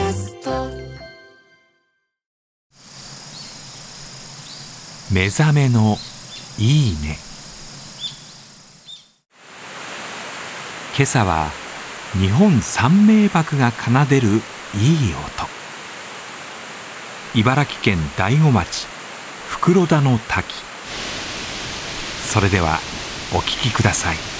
ャスト。目覚めのいいね。今朝は日本三名瀑が奏でるいい音。茨城県大子町袋田の滝。それではお聴きください。